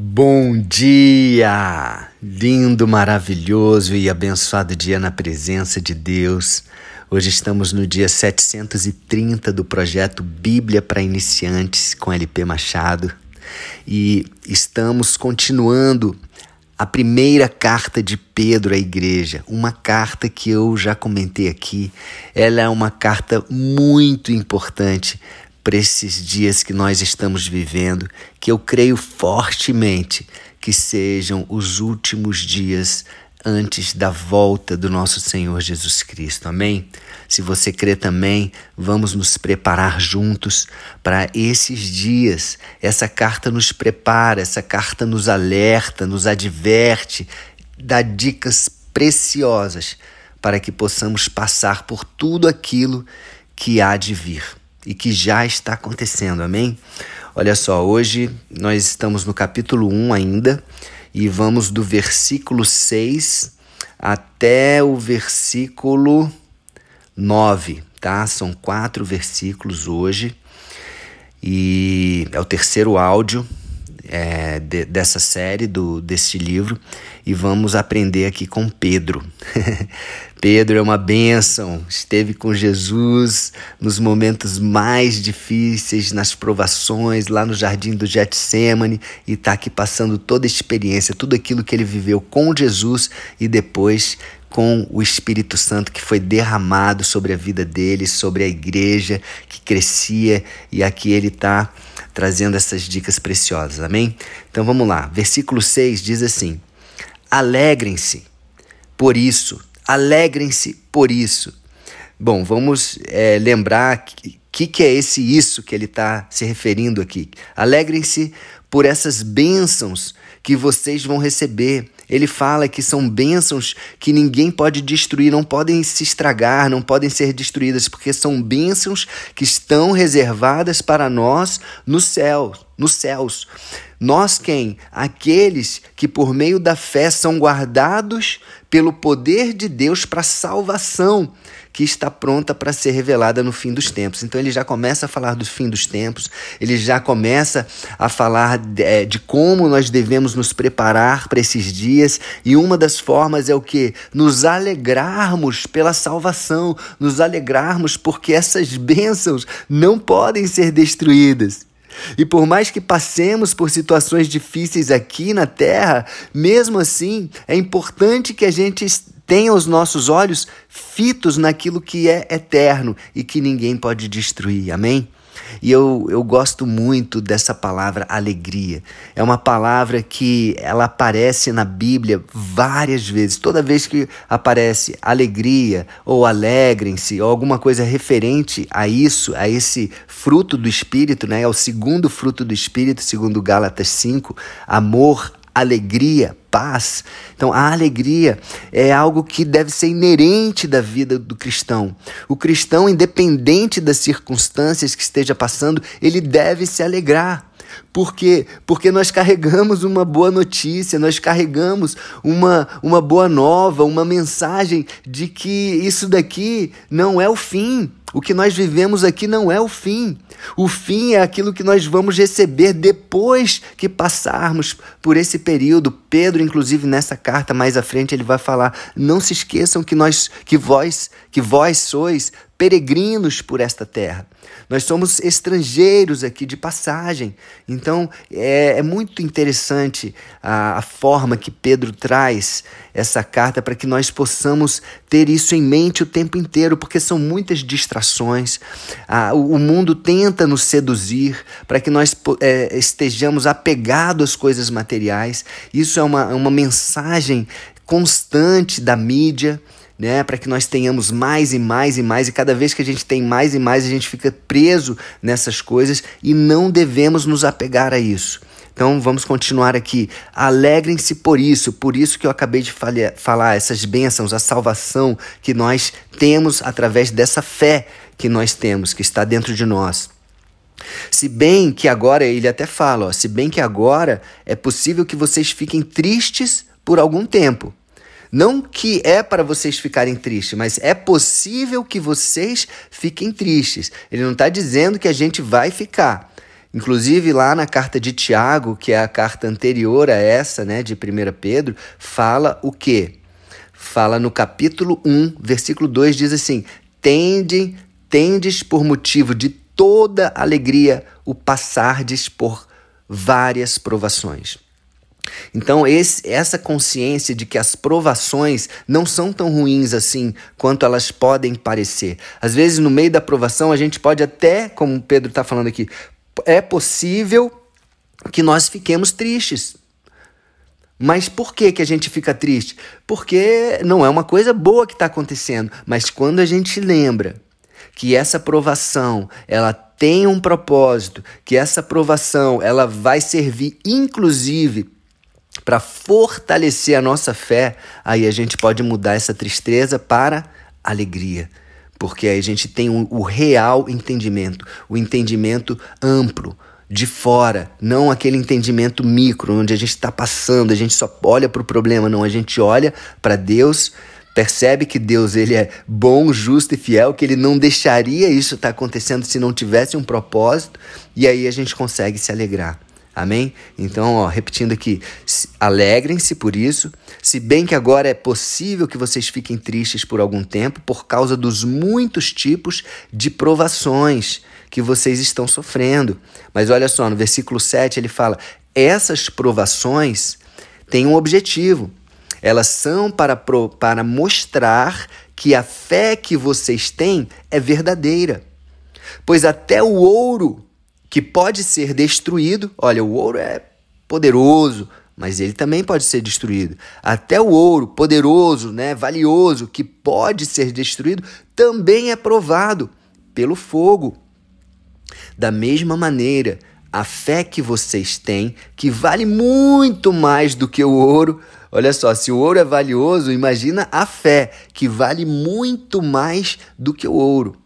Bom dia! Lindo, maravilhoso e abençoado dia na presença de Deus. Hoje estamos no dia 730 do projeto Bíblia para Iniciantes com LP Machado e estamos continuando a primeira carta de Pedro à igreja, uma carta que eu já comentei aqui. Ela é uma carta muito importante para esses dias que nós estamos vivendo, que eu creio fortemente que sejam os últimos dias antes da volta do nosso Senhor Jesus Cristo. Amém? Se você crê também, vamos nos preparar juntos para esses dias. Essa carta nos prepara, essa carta nos alerta, nos adverte, dá dicas preciosas para que possamos passar por tudo aquilo que há de vir e que já está acontecendo, amém? Olha só, hoje nós estamos no capítulo 1 ainda e vamos do versículo 6 até o versículo 9, tá? São quatro versículos hoje e é o terceiro áudio é, de, dessa série, do, desse livro, e vamos aprender aqui com Pedro. Pedro é uma bênção, esteve com Jesus nos momentos mais difíceis, nas provações, lá no jardim do Getsemane, e está aqui passando toda a experiência, tudo aquilo que ele viveu com Jesus e depois com o Espírito Santo que foi derramado sobre a vida dele, sobre a igreja que crescia, e aqui ele está trazendo essas dicas preciosas, amém? Então vamos lá, versículo 6 diz assim: Alegrem-se por isso, alegrem-se por isso. Bom, vamos é, lembrar que, que, que é esse isso que ele está se referindo aqui. Alegrem-se por essas bênçãos que vocês vão receber. Ele fala que são bênçãos que ninguém pode destruir, não podem se estragar, não podem ser destruídas, porque são bênçãos que estão reservadas para nós no céu, nos céus. Nós quem? Aqueles que por meio da fé são guardados pelo poder de Deus para salvação que está pronta para ser revelada no fim dos tempos. Então ele já começa a falar do fim dos tempos, ele já começa a falar de, é, de como nós devemos nos preparar para esses dias, e uma das formas é o que? Nos alegrarmos pela salvação, nos alegrarmos porque essas bênçãos não podem ser destruídas. E por mais que passemos por situações difíceis aqui na terra, mesmo assim, é importante que a gente tenha os nossos olhos fitos naquilo que é eterno e que ninguém pode destruir. Amém? E eu, eu gosto muito dessa palavra alegria. É uma palavra que ela aparece na Bíblia várias vezes. Toda vez que aparece alegria ou alegrem-se ou alguma coisa referente a isso, a esse fruto do Espírito, né? É o segundo fruto do Espírito, segundo Gálatas 5, amor, alegria, paz. Então, a alegria é algo que deve ser inerente da vida do cristão. O cristão, independente das circunstâncias que esteja passando, ele deve se alegrar. Por quê? Porque nós carregamos uma boa notícia, nós carregamos uma, uma boa nova, uma mensagem de que isso daqui não é o fim. O que nós vivemos aqui não é o fim. O fim é aquilo que nós vamos receber depois que passarmos por esse período. Pedro, inclusive, nessa carta mais à frente, ele vai falar: "Não se esqueçam que nós, que vós, que vós sois peregrinos por esta terra. Nós somos estrangeiros aqui de passagem. Então é, é muito interessante a, a, forma que Pedro traz essa carta para que nós possamos ter isso em mente o tempo inteiro, porque são muitas distrações. Ah, o, o, mundo tenta nos seduzir para que nós é, estejamos apegados às coisas materiais. Isso é uma, uma mensagem constante da mídia né, para que nós tenhamos mais e mais e mais, e cada vez que a gente tem mais e mais, a gente fica preso nessas coisas e não devemos nos apegar a isso. Então vamos continuar aqui. Alegrem-se por isso, por isso que eu acabei de falar, essas bênçãos, a salvação que nós temos através dessa fé que nós temos, que está dentro de nós. Se bem que agora, ele até fala, ó, se bem que agora é possível que vocês fiquem tristes por algum tempo. Não que é para vocês ficarem tristes, mas é possível que vocês fiquem tristes. Ele não está dizendo que a gente vai ficar. Inclusive, lá na carta de Tiago, que é a carta anterior a essa, né, de 1 Pedro, fala o quê? Fala no capítulo 1, versículo 2, diz assim: Tende, tendes por motivo de toda alegria o passardes por várias provações. Então, esse, essa consciência de que as provações não são tão ruins assim quanto elas podem parecer. Às vezes, no meio da provação, a gente pode até, como Pedro está falando aqui, é possível que nós fiquemos tristes. Mas por que, que a gente fica triste? Porque não é uma coisa boa que está acontecendo. Mas quando a gente lembra que essa provação ela tem um propósito, que essa provação ela vai servir inclusive para fortalecer a nossa fé, aí a gente pode mudar essa tristeza para alegria. Porque aí a gente tem o, o real entendimento, o entendimento amplo, de fora, não aquele entendimento micro, onde a gente está passando, a gente só olha para o problema, não, a gente olha para Deus, percebe que Deus ele é bom, justo e fiel, que ele não deixaria isso estar tá acontecendo se não tivesse um propósito, e aí a gente consegue se alegrar. Amém? Então, ó, repetindo aqui, alegrem-se por isso, se bem que agora é possível que vocês fiquem tristes por algum tempo por causa dos muitos tipos de provações que vocês estão sofrendo. Mas olha só, no versículo 7 ele fala: essas provações têm um objetivo. Elas são para, pro, para mostrar que a fé que vocês têm é verdadeira. Pois até o ouro que pode ser destruído. Olha, o ouro é poderoso, mas ele também pode ser destruído. Até o ouro poderoso, né, valioso, que pode ser destruído, também é provado pelo fogo. Da mesma maneira, a fé que vocês têm, que vale muito mais do que o ouro. Olha só, se o ouro é valioso, imagina a fé, que vale muito mais do que o ouro.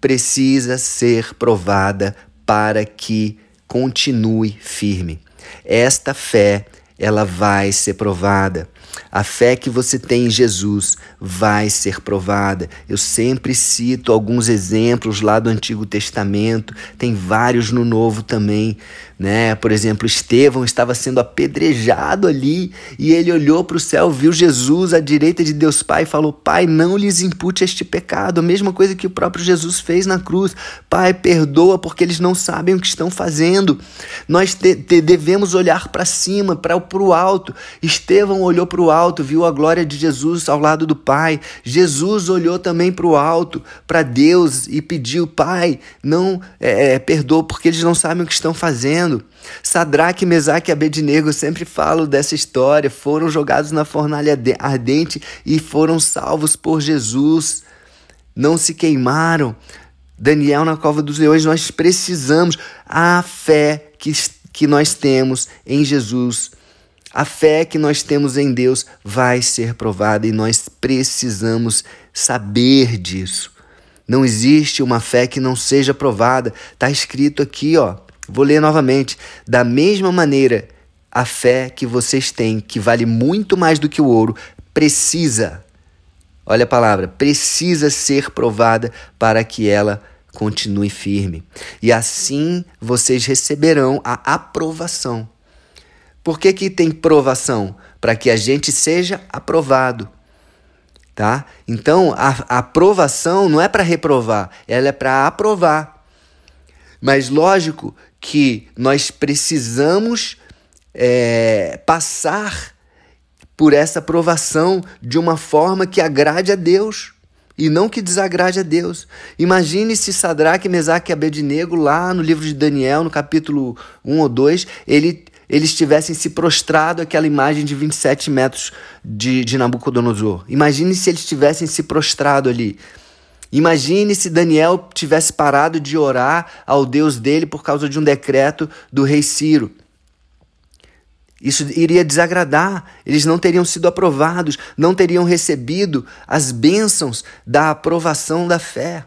Precisa ser provada para que continue firme. Esta fé, ela vai ser provada. A fé que você tem em Jesus vai ser provada. Eu sempre cito alguns exemplos lá do Antigo Testamento, tem vários no Novo também, né? Por exemplo, Estevão estava sendo apedrejado ali e ele olhou para o céu, viu Jesus à direita de Deus Pai e falou: Pai, não lhes impute este pecado. A mesma coisa que o próprio Jesus fez na cruz. Pai, perdoa porque eles não sabem o que estão fazendo. Nós te, te, devemos olhar para cima, para o alto. Estevão olhou para o alto, viu a glória de Jesus ao lado do Pai. Jesus olhou também para o alto, para Deus e pediu: Pai, não é, é, perdoa porque eles não sabem o que estão fazendo. Sadraque, Mesaque e Abednego, sempre falo dessa história, foram jogados na fornalha ardente e foram salvos por Jesus. Não se queimaram. Daniel na cova dos leões, nós precisamos a fé que, que nós temos em Jesus. A fé que nós temos em Deus vai ser provada e nós precisamos saber disso. Não existe uma fé que não seja provada. Está escrito aqui, ó. Vou ler novamente. Da mesma maneira, a fé que vocês têm, que vale muito mais do que o ouro, precisa, olha a palavra, precisa ser provada para que ela continue firme. E assim vocês receberão a aprovação. Por que, que tem provação? Para que a gente seja aprovado. Tá? Então, a, a aprovação não é para reprovar, ela é para aprovar. Mas lógico que nós precisamos é, passar por essa provação de uma forma que agrade a Deus e não que desagrade a Deus. Imagine se Sadraque, Mesaque e Abednego, lá no livro de Daniel, no capítulo 1 ou 2, ele, eles tivessem se prostrado aquela imagem de 27 metros de, de Nabucodonosor. Imagine se eles tivessem se prostrado ali. Imagine se Daniel tivesse parado de orar ao Deus dele por causa de um decreto do rei Ciro. Isso iria desagradar, eles não teriam sido aprovados, não teriam recebido as bênçãos da aprovação da fé.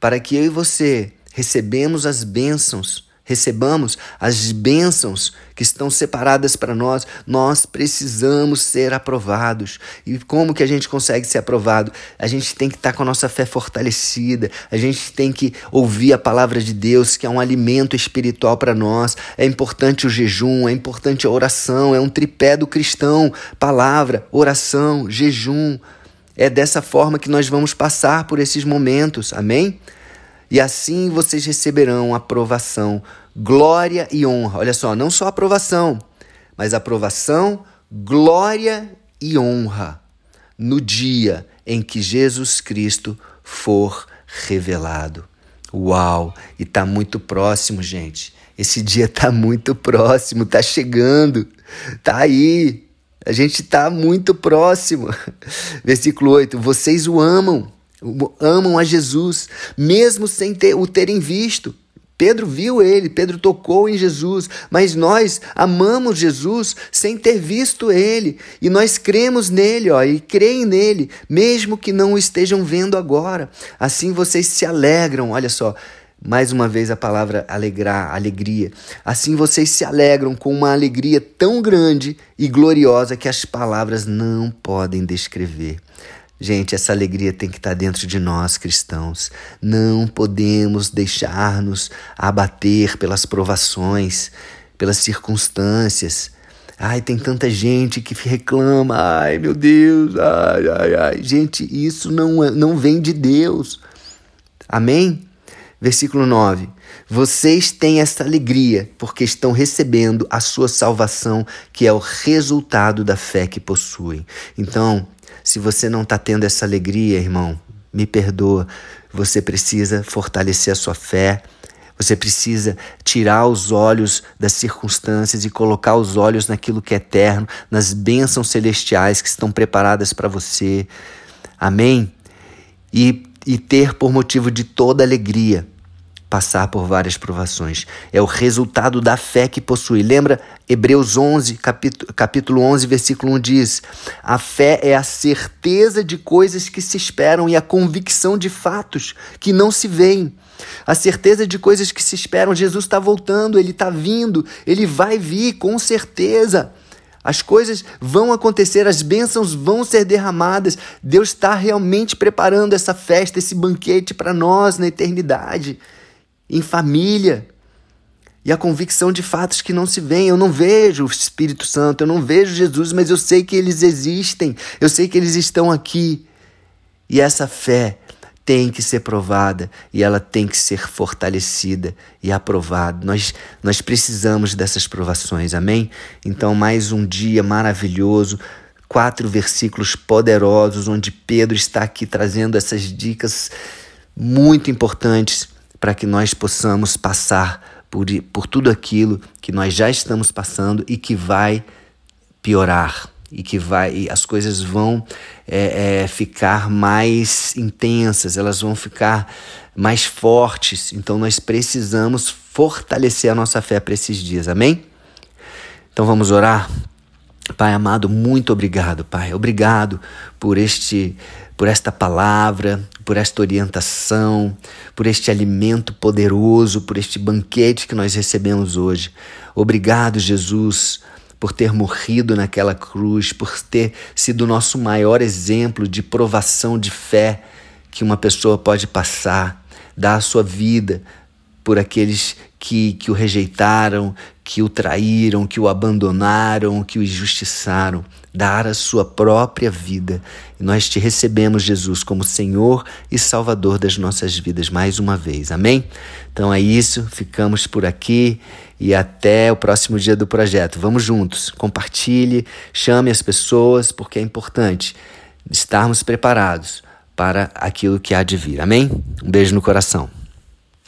Para que eu e você recebemos as bênçãos recebamos as bênçãos que estão separadas para nós, nós precisamos ser aprovados. E como que a gente consegue ser aprovado? A gente tem que estar com a nossa fé fortalecida, a gente tem que ouvir a palavra de Deus, que é um alimento espiritual para nós. É importante o jejum, é importante a oração, é um tripé do cristão: palavra, oração, jejum. É dessa forma que nós vamos passar por esses momentos, amém? E assim vocês receberão aprovação, glória e honra. Olha só, não só aprovação, mas aprovação, glória e honra no dia em que Jesus Cristo for revelado. Uau! E está muito próximo, gente. Esse dia está muito próximo, está chegando, está aí. A gente está muito próximo. Versículo 8: Vocês o amam amam a Jesus, mesmo sem ter, o terem visto. Pedro viu ele, Pedro tocou em Jesus, mas nós amamos Jesus sem ter visto ele, e nós cremos nele, ó, e creem nele, mesmo que não o estejam vendo agora. Assim vocês se alegram, olha só, mais uma vez a palavra alegrar, alegria. Assim vocês se alegram com uma alegria tão grande e gloriosa que as palavras não podem descrever. Gente, essa alegria tem que estar dentro de nós, cristãos. Não podemos deixar-nos abater pelas provações, pelas circunstâncias. Ai, tem tanta gente que reclama. Ai, meu Deus. Ai, ai, ai. Gente, isso não, é, não vem de Deus. Amém? Versículo 9. Vocês têm essa alegria porque estão recebendo a sua salvação, que é o resultado da fé que possuem. Então, se você não está tendo essa alegria, irmão, me perdoa. Você precisa fortalecer a sua fé. Você precisa tirar os olhos das circunstâncias e colocar os olhos naquilo que é eterno, nas bênçãos celestiais que estão preparadas para você. Amém? E, e ter por motivo de toda alegria passar por várias provações. É o resultado da fé que possui. Lembra Hebreus 11, capítulo, capítulo 11, versículo 1 diz: A fé é a certeza de coisas que se esperam e a convicção de fatos que não se veem. A certeza de coisas que se esperam. Jesus está voltando, ele está vindo, ele vai vir com certeza. As coisas vão acontecer, as bênçãos vão ser derramadas. Deus está realmente preparando essa festa, esse banquete para nós na eternidade em família. E a convicção de fatos que não se veem. Eu não vejo o Espírito Santo, eu não vejo Jesus, mas eu sei que eles existem, eu sei que eles estão aqui. E essa fé tem que ser provada e ela tem que ser fortalecida e aprovada. Nós, nós precisamos dessas provações, amém? Então, mais um dia maravilhoso, quatro versículos poderosos, onde Pedro está aqui trazendo essas dicas muito importantes para que nós possamos passar por, por tudo aquilo que nós já estamos passando e que vai piorar e que vai e as coisas vão é, é, ficar mais intensas, elas vão ficar mais fortes. Então nós precisamos fortalecer a nossa fé para esses dias, amém? Então vamos orar. Pai amado, muito obrigado, Pai. Obrigado por este por esta palavra, por esta orientação, por este alimento poderoso, por este banquete que nós recebemos hoje. Obrigado, Jesus, por ter morrido naquela cruz, por ter sido o nosso maior exemplo de provação de fé que uma pessoa pode passar, dar a sua vida por aqueles que, que o rejeitaram, que o traíram, que o abandonaram, que o injustiçaram, dar a sua própria vida. E nós te recebemos, Jesus, como Senhor e Salvador das nossas vidas mais uma vez. Amém? Então é isso, ficamos por aqui e até o próximo dia do projeto. Vamos juntos, compartilhe, chame as pessoas, porque é importante estarmos preparados para aquilo que há de vir. Amém? Um beijo no coração.